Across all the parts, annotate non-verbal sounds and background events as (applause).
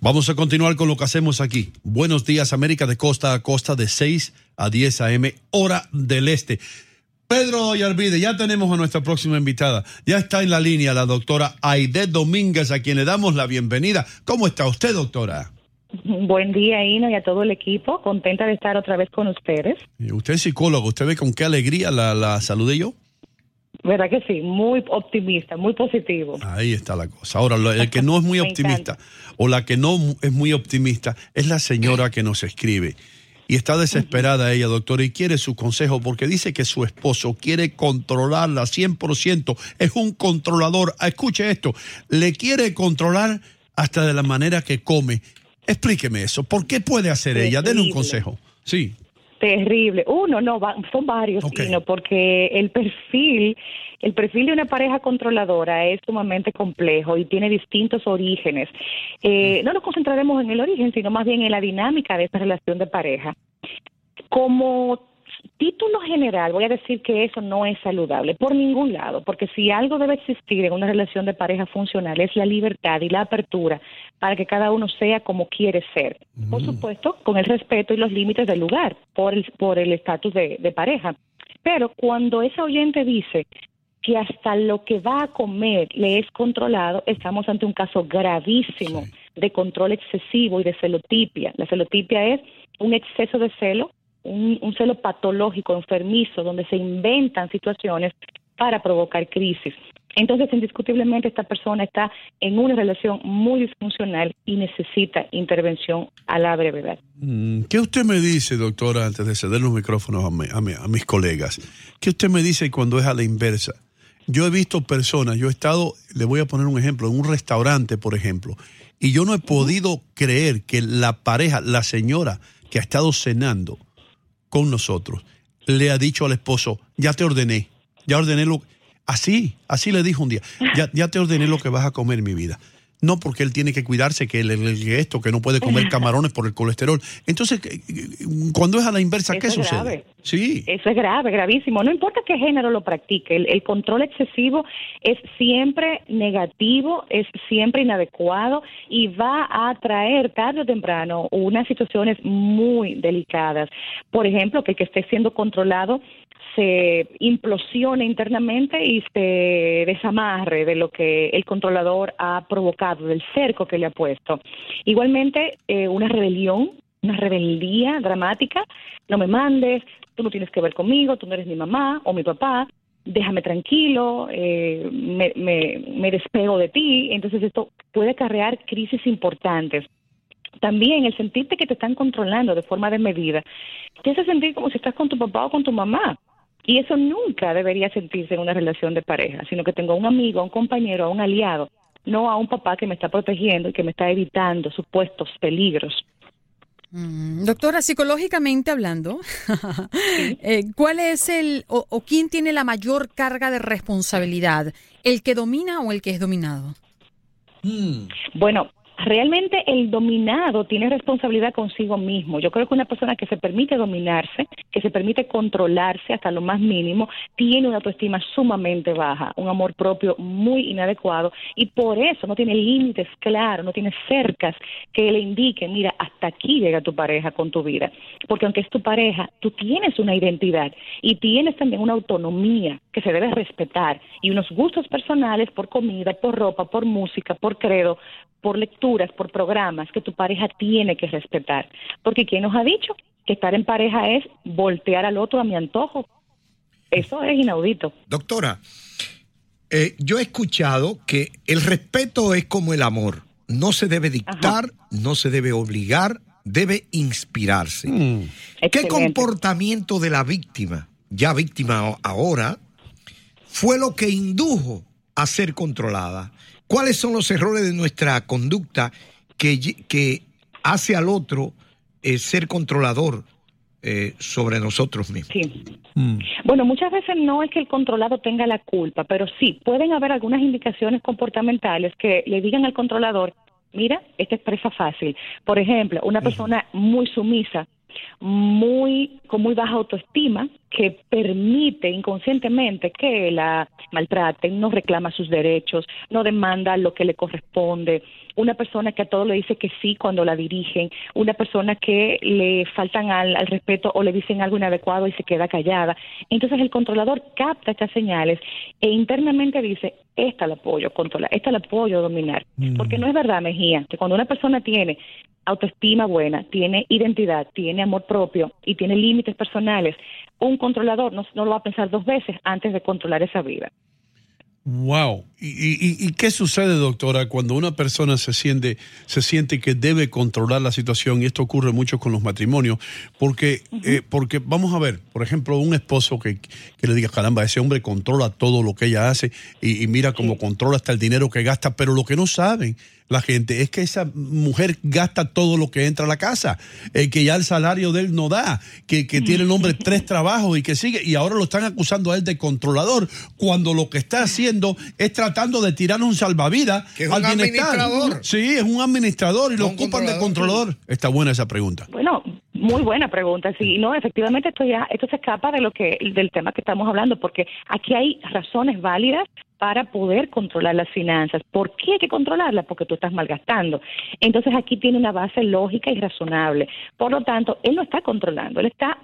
Vamos a continuar con lo que hacemos aquí. Buenos días, América, de costa a costa, de 6 a 10 a.m., hora del este. Pedro Yarvide, ya tenemos a nuestra próxima invitada. Ya está en la línea la doctora Aide Domínguez, a quien le damos la bienvenida. ¿Cómo está usted, doctora? Buen día, Ino, y a todo el equipo. Contenta de estar otra vez con ustedes. Y Usted es psicólogo, ¿usted ve con qué alegría la, la saludé yo? ¿Verdad que sí? Muy optimista, muy positivo. Ahí está la cosa. Ahora, el que no es muy (laughs) optimista o la que no es muy optimista es la señora que nos escribe. Y está desesperada ella, doctora, y quiere su consejo porque dice que su esposo quiere controlarla 100%. Es un controlador. Ah, Escuche esto. Le quiere controlar hasta de la manera que come. Explíqueme eso. ¿Por qué puede hacer ella? Denle un consejo. Sí. Terrible. Uno, no, va- son varios, Ok. Ino, porque el perfil, el perfil de una pareja controladora es sumamente complejo y tiene distintos orígenes. Eh, no nos concentraremos en el origen, sino más bien en la dinámica de esta relación de pareja. Como título general, voy a decir que eso no es saludable por ningún lado, porque si algo debe existir en una relación de pareja funcional es la libertad y la apertura para que cada uno sea como quiere ser. Por supuesto, con el respeto y los límites del lugar, por el por el estatus de, de pareja. Pero cuando ese oyente dice que hasta lo que va a comer le es controlado, estamos ante un caso gravísimo de control excesivo y de celotipia. La celotipia es un exceso de celo, un, un celo patológico, enfermizo, donde se inventan situaciones para provocar crisis. Entonces, indiscutiblemente, esta persona está en una relación muy disfuncional y necesita intervención a la brevedad. Mm, ¿Qué usted me dice, doctora, antes de ceder los micrófonos a, mi- a mi- a mis colegas? ¿Qué usted me dice cuando es a la inversa? Yo he visto personas, yo he estado, le voy a poner un ejemplo, en un restaurante, por ejemplo, y yo no he podido creer que la pareja, la señora que ha estado cenando con nosotros, le ha dicho al esposo, ya te ordené, ya ordené lo... Así, así le dijo un día, ya, ya te ordené lo que vas a comer, mi vida. No porque él tiene que cuidarse, que, el, el- esto, que no puede comer (laughs) camarones por el colesterol. Entonces, ¿qué- cuando es a la inversa, ¿qué Eso sucede? grave. Sí. Eso es grave, gravísimo. No importa qué género lo practique, el, el control excesivo es siempre negativo, es siempre inadecuado y va a traer tarde o temprano unas situaciones muy delicadas. Por ejemplo, que el que esté siendo controlado se implosione internamente y se desamarre de lo que el controlador ha provocado, del cerco que le ha puesto. Igualmente, eh, una rebelión, una rebeldía dramática, no me mandes, tú no tienes que ver conmigo, tú no eres mi mamá o mi papá, déjame tranquilo, eh, me, me, me despego de ti. Entonces esto puede acarrear crisis importantes. También el sentirte que te están controlando de forma desmedida te hace sentir como si estás con tu papá o con tu mamá. Y eso nunca debería sentirse en una relación de pareja, sino que tengo a un amigo, a un compañero, a un aliado, no a un papá que me está protegiendo y que me está evitando supuestos peligros. Mm, doctora, psicológicamente hablando, (laughs) eh, ¿cuál es el o, o quién tiene la mayor carga de responsabilidad? ¿El que domina o el que es dominado? Bueno, realmente el dominado tiene responsabilidad consigo mismo. Yo creo que una persona que se permite dominarse, que se permite controlarse hasta lo más mínimo, tiene una autoestima sumamente baja, un amor propio muy inadecuado y por eso no tiene límites claros, no tiene cercas que le indiquen, mira, hasta aquí llega tu pareja con tu vida. Porque aunque es tu pareja, tú tienes una identidad y tienes también una autonomía que se debe respetar y unos gustos personales por comida, por ropa, por música, por credo, por lecturas, por programas que tu pareja tiene que respetar. Porque ¿quién nos ha dicho que estar en pareja es voltear al otro a mi antojo? Eso es inaudito. Doctora, eh, yo he escuchado que el respeto es como el amor. No se debe dictar, no se debe obligar, debe inspirarse. ¿Qué Excelente. comportamiento de la víctima, ya víctima ahora, fue lo que indujo a ser controlada? ¿Cuáles son los errores de nuestra conducta que, que hace al otro eh, ser controlador eh, sobre nosotros mismos? Sí. Bueno, muchas veces no es que el controlado tenga la culpa, pero sí pueden haber algunas indicaciones comportamentales que le digan al controlador, mira, esta es presa fácil. Por ejemplo, una persona muy sumisa, muy con muy baja autoestima, que permite inconscientemente que la maltraten, no reclama sus derechos, no demanda lo que le corresponde, una persona que a todo le dice que sí cuando la dirigen, una persona que le faltan al, al respeto o le dicen algo inadecuado y se queda callada. Entonces el controlador capta estas señales e internamente dice, esta la puedo controlar, esta la puedo dominar. Porque no es verdad, Mejía, que cuando una persona tiene autoestima buena, tiene identidad, tiene amor propio y tiene límites personales, un controlador no, no lo va a pensar dos veces antes de controlar esa vida. Wow. ¿Y, y- y qué sucede, doctora, cuando una persona se siente, se siente que debe controlar la situación? Y esto ocurre mucho con los matrimonios, porque, eh, porque vamos a ver, por ejemplo, un esposo que, que le diga, caramba, ese hombre controla todo lo que ella hace y, y mira cómo controla hasta el dinero que gasta, pero lo que no saben la gente es que esa mujer gasta todo lo que entra a la casa, eh, que ya el salario de él no da, que, que tiene el hombre tres (laughs) trabajos y que sigue, y ahora lo están acusando a él de controlador, cuando lo que está haciendo es tratando de tirar un salvavidas Que es al un bienestar. administrador. Sí, es un administrador y lo ocupan de controlador. controlador. Está buena esa pregunta. Bueno, muy buena pregunta. Sí, no, efectivamente esto ya esto se escapa de lo que del tema que estamos hablando porque aquí hay razones válidas para poder controlar las finanzas. ¿Por qué hay que controlarlas? Porque tú estás malgastando. Entonces aquí tiene una base lógica y razonable. Por lo tanto, él no está controlando, él está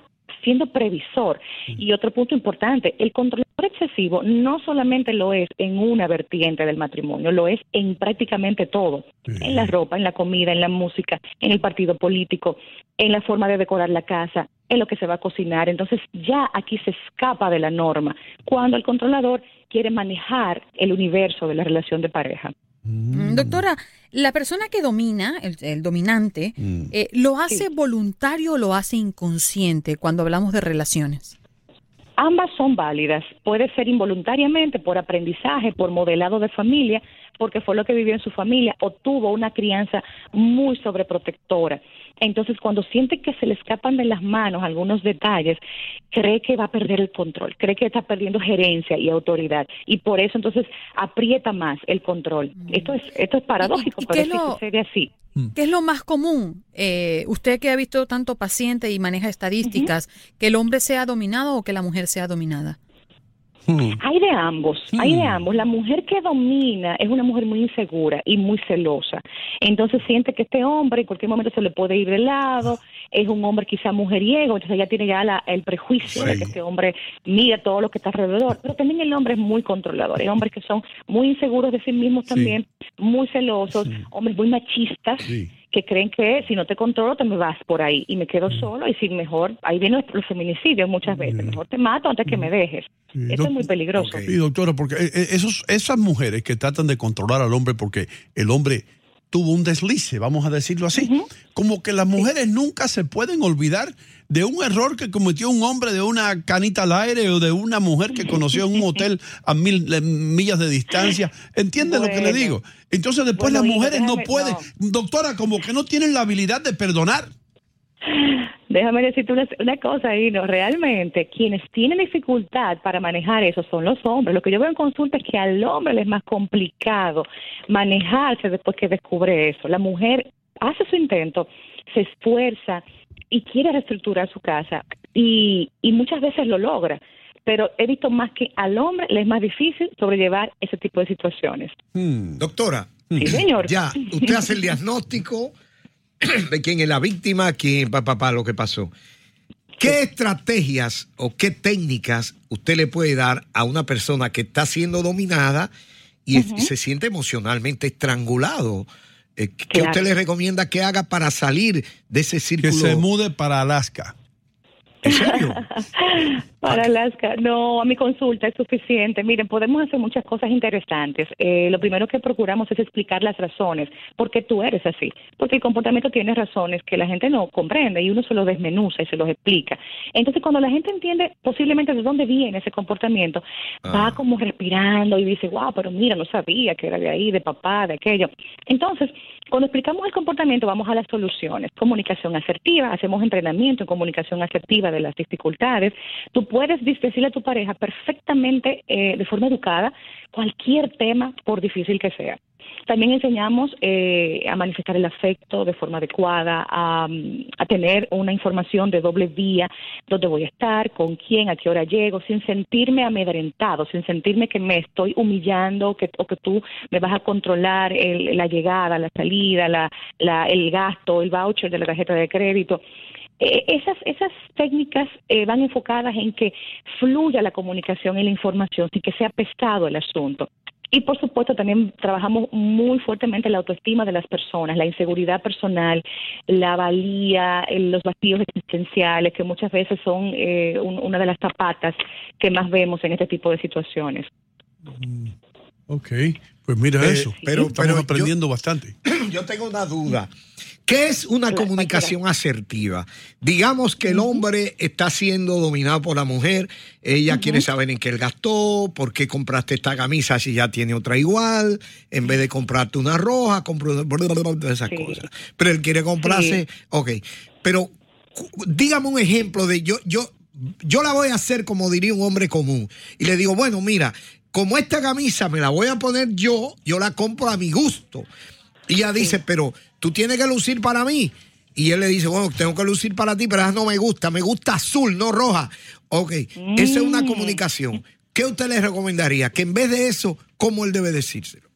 siendo previsor. Y otro punto importante, el controlador excesivo no solamente lo es en una vertiente del matrimonio, lo es en prácticamente todo, en la ropa, en la comida, en la música, en el partido político, en la forma de decorar la casa, en lo que se va a cocinar. Entonces ya aquí se escapa de la norma cuando el controlador quiere manejar el universo de la relación de pareja. Mm, Doctora, la persona que domina, el, el dominante, eh, ¿lo hace voluntario o lo hace inconsciente cuando hablamos de relaciones? Ambas son válidas. Puede ser involuntariamente, por aprendizaje, por modelado de familia, porque fue lo que vivió en su familia o tuvo una crianza muy sobreprotectora. Entonces, cuando siente que se le escapan de las manos algunos detalles, cree que va a perder el control, cree que está perdiendo gerencia y autoridad y por eso entonces aprieta más el control. Esto es esto es paradójico, ¿Y- y pero lo- sucede así. ¿Qué es lo más común? Eh, usted que ha visto tanto paciente y maneja estadísticas, que el hombre sea dominado o que la mujer sea dominada. Hay de ambos, hay de ambos. La mujer que domina es una mujer muy insegura y muy celosa. Entonces siente que este hombre en cualquier momento se le puede ir de lado, es un hombre quizá mujeriego, entonces ella tiene ya la- el prejuicio de que este hombre mira todo lo que está alrededor. Pero también el hombre es muy controlador. Hay hombres que son muy inseguros de sí mismos también, muy celosos, hombres muy machistas. Que creen que si no te controlo te me vas por ahí y me quedo solo y si mejor, ahí vienen los feminicidios muchas veces, mejor te mato antes que me dejes. Eso es muy peligroso. Sí, doctora, porque eh, eh, esos, esas mujeres que tratan de controlar al hombre porque el hombre tuvo un deslice, vamos a decirlo así. Como que las mujeres nunca se pueden olvidar de un error que cometió un hombre de una canita al aire o de una mujer que conoció en un (laughs) hotel a mil eh, millas de distancia. ¿Entiendes lo que le digo? Entonces después Bueno, las mujeres no pueden, doctora, como que no tienen la habilidad de perdonar. Déjame decirte una, una cosa, Ino. Realmente, quienes tienen dificultad para manejar eso son los hombres. Lo que yo veo en consulta es que al hombre le es más complicado manejarse después que descubre eso. La mujer hace su intento, se esfuerza y quiere reestructurar su casa y, y muchas veces lo logra. Pero he visto más que al hombre le es más difícil sobrellevar ese tipo de situaciones. Doctora. Sí, señor. Ya, usted hace el diagnóstico (clears throat) de quién es la víctima, quién, papá, pa, lo que pasó. ¿Qué estrategias o qué técnicas usted le puede dar a una persona que está siendo dominada y se siente emocionalmente estrangulado? Eh, ¿Qué Claro. usted le recomienda que haga para salir de ese círculo? Que se mude para Alaska. ¿En serio? (laughs) Para Alaska, no, a mi consulta es suficiente. Miren, podemos hacer muchas cosas interesantes. Eh, lo primero que procuramos es explicar las razones, por qué tú eres así. Porque el comportamiento tiene razones que la gente no comprende y uno se lo desmenuza y se los explica. Entonces, cuando la gente entiende posiblemente de dónde viene ese comportamiento, va como respirando y dice, wow, pero mira, no sabía que era de ahí, de papá, de aquello. Entonces, cuando explicamos el comportamiento, vamos a las soluciones. Comunicación asertiva, hacemos entrenamiento en comunicación asertiva de las dificultades. Tú puedes decirle a tu pareja perfectamente, eh, de forma educada, cualquier tema, por difícil que sea. También enseñamos eh, a manifestar el afecto de forma adecuada, a, a tener una información de doble vía, dónde voy a estar, con quién, a qué hora llego, sin sentirme amedrentado, sin sentirme que me estoy humillando que, o que tú me vas a controlar el- la llegada, la salida, la, la- el gasto, el voucher de la tarjeta de crédito. Eh, esas, esas técnicas eh, van enfocadas en que fluya la comunicación y la información sin que sea pesado el asunto. Y por supuesto también trabajamos muy fuertemente la autoestima de las personas, la inseguridad personal, la valía, el- los vacíos existenciales, que muchas veces son eh, un- una de las zapatas que más vemos en este tipo de situaciones. Ok, pues mira Eh, eso. pero- Estamos pero yo- aprendiendo bastante. (clears throat) Yo tengo una duda. ¿Qué es una comunicación asertiva? Digamos que el hombre está siendo dominado por la mujer, ella quiere saber en qué él gastó, por qué compraste esta camisa si ya tiene otra igual, en vez de comprarte una roja, compró esas cosas. Pero él quiere comprarse, ok. Pero dígame un ejemplo de yo, yo, yo la voy a hacer como diría un hombre común. Y le digo, bueno, mira, como esta camisa me la voy a poner yo, yo la compro a mi gusto. Y ella dice, pero tú tienes que lucir para mí. Y él le dice, bueno, tengo que lucir para ti, pero esa no me gusta, me gusta azul, no roja. Ok, esa es una Mm. comunicación. ¿Qué usted le recomendaría? Que en vez de eso, ¿cómo él debe decírselo?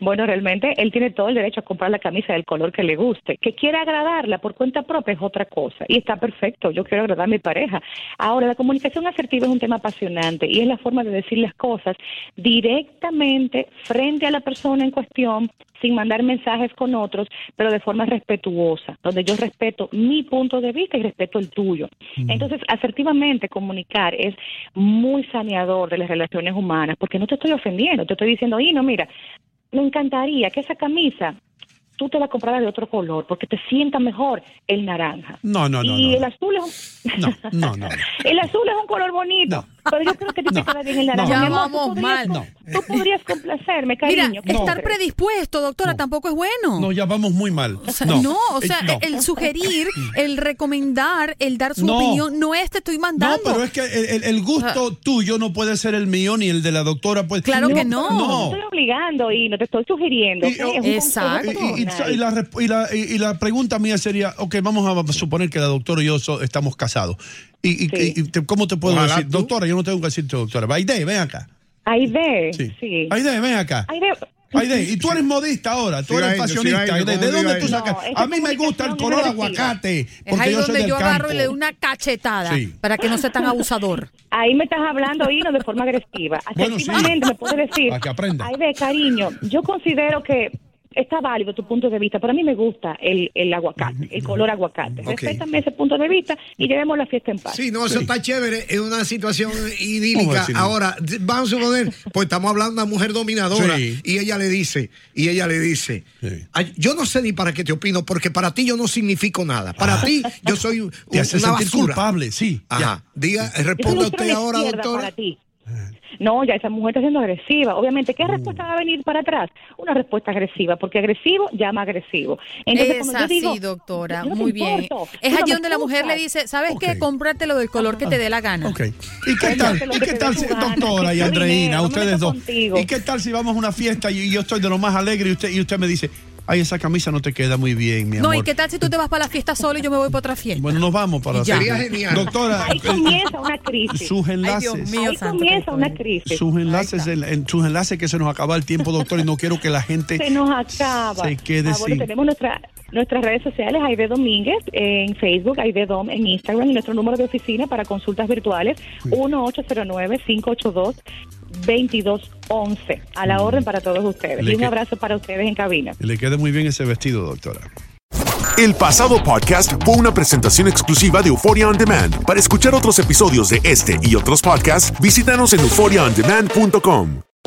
Bueno, realmente él tiene todo el derecho a comprar la camisa del color que le guste. Que quiera agradarla por cuenta propia es otra cosa. Y está perfecto, yo quiero agradar a mi pareja. Ahora, la comunicación asertiva es un tema apasionante y es la forma de decir las cosas directamente frente a la persona en cuestión, sin mandar mensajes con otros, pero de forma respetuosa, donde yo respeto mi punto de vista y respeto el tuyo. Entonces, asertivamente comunicar es muy saneador de las relaciones humanas, porque no te estoy ofendiendo, te estoy diciendo, y no, mira, me encantaría que esa camisa tú te la compraras de otro color, porque te sienta mejor el naranja. No, no, no. y no. el azul es un... No, no. (laughs) El azul es un color bonito, pero yo creo que a ti te queda bien el naranja. Ya amor, vamos podrías, mal. Tú podrías complacerme, Mira, cariño. ¿qué tú estar predispuesto, doctora, tampoco es bueno. No, ya vamos muy mal. O sea, no, o sea, Eh, no. el sugerir, (laughs) el recomendar, el dar su No. opinión, no es te estoy mandando. No, pero es que el, el- gusto tuyo no puede ser el mío ni el de la doctora. Pues, Claro que no. No No. te estoy obligando y no te estoy sugiriendo. Exacto. Y, y- la, resp- y, la, y- y la pregunta mía sería, ok, vamos a suponer que la doctora y yo so- estamos casados. ¿Y, y- Sí. y te- cómo te puedo Ojalá decir? tú. Doctora, yo no tengo que decirte doctora. Aide, ven acá. Aide, Sí. sí. Aide, ven acá. Aide, Aide, y tú eres modista ahora, tú eres fashionista. Aide, ¿de ¿cómo dónde tú sacas? No, a mí me gusta el color aguacate. es ahí yo soy donde del yo agarro y le doy una cachetada Sí. para que no sea tan abusador. Ahí me estás hablando, Hino, de forma agresiva. Bueno, sí. Me puedes decir. Para que aprenda. Ay, ve, cariño, yo considero que está válido tu punto de vista, pero a mí me gusta el, el aguacate, el color aguacate. Respétame ese punto de vista y llevemos la fiesta en paz. Sí, no, eso está chévere, es una situación ¿Cómo idílica. Ahora, vamos a suponer, pues estamos hablando de una mujer dominadora Sí. y ella le dice, y ella le dice, "Ay, yo no sé ni para qué te opino, porque para ti yo no significo nada. Para ti yo soy un- Te hace una sentir basura. culpable, sí. Ajá. Diga, responda no es usted ahora, doctora. para ti. No, ya esa mujer está siendo agresiva. Obviamente, ¿qué respuesta va a venir para atrás? Una respuesta agresiva, porque agresivo llama agresivo. Entonces, es yo así, digo, doctora, yo no te muy bien. importo, Es no allí donde la mujer le dice, ¿sabes qué? Cómpratelo del color que te dé la gana. Ok. ¿Y qué tal, Cómprate lo ¿y qué tal, doctora y Andreina, ustedes dos? contigo. ¿Y qué tal si vamos a una fiesta y yo estoy de lo más alegre y usted, y usted me dice, ay, esa camisa no te queda muy bien, mi No, amor? ¿y qué tal si tú te vas para la fiesta solo y yo me voy para otra fiesta? Bueno, nos vamos para ya. Sería genial. Doctora, Ahí eh, comienza una crisis. sus Ay, enlaces. Dios mío, Ahí comienza una crisis. sus enlaces, en, en sus enlaces que se nos acaba el tiempo, doctor, y no quiero que la gente Se nos acaba. se quede Ah, bueno, sin. tenemos nuestra, nuestras redes sociales, Aide Domínguez en Facebook, Aide Dom en Instagram y nuestro número de oficina para consultas virtuales, 1-809-582-2211. A la orden para todos ustedes. Le y un abrazo para ustedes en cabina. Le quede muy bien ese vestido, doctora. El pasado podcast fue una presentación exclusiva de Euphoria On Demand. Para escuchar otros episodios de este y otros podcasts, visítanos en euphoriaondemand.com.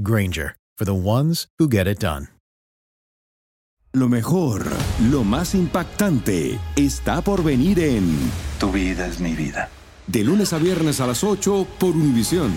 Granger, for the ones who get it done. Lo mejor, lo más impactante, está por venir en Tu vida es mi vida. De lunes a viernes a las 8 por Univisión.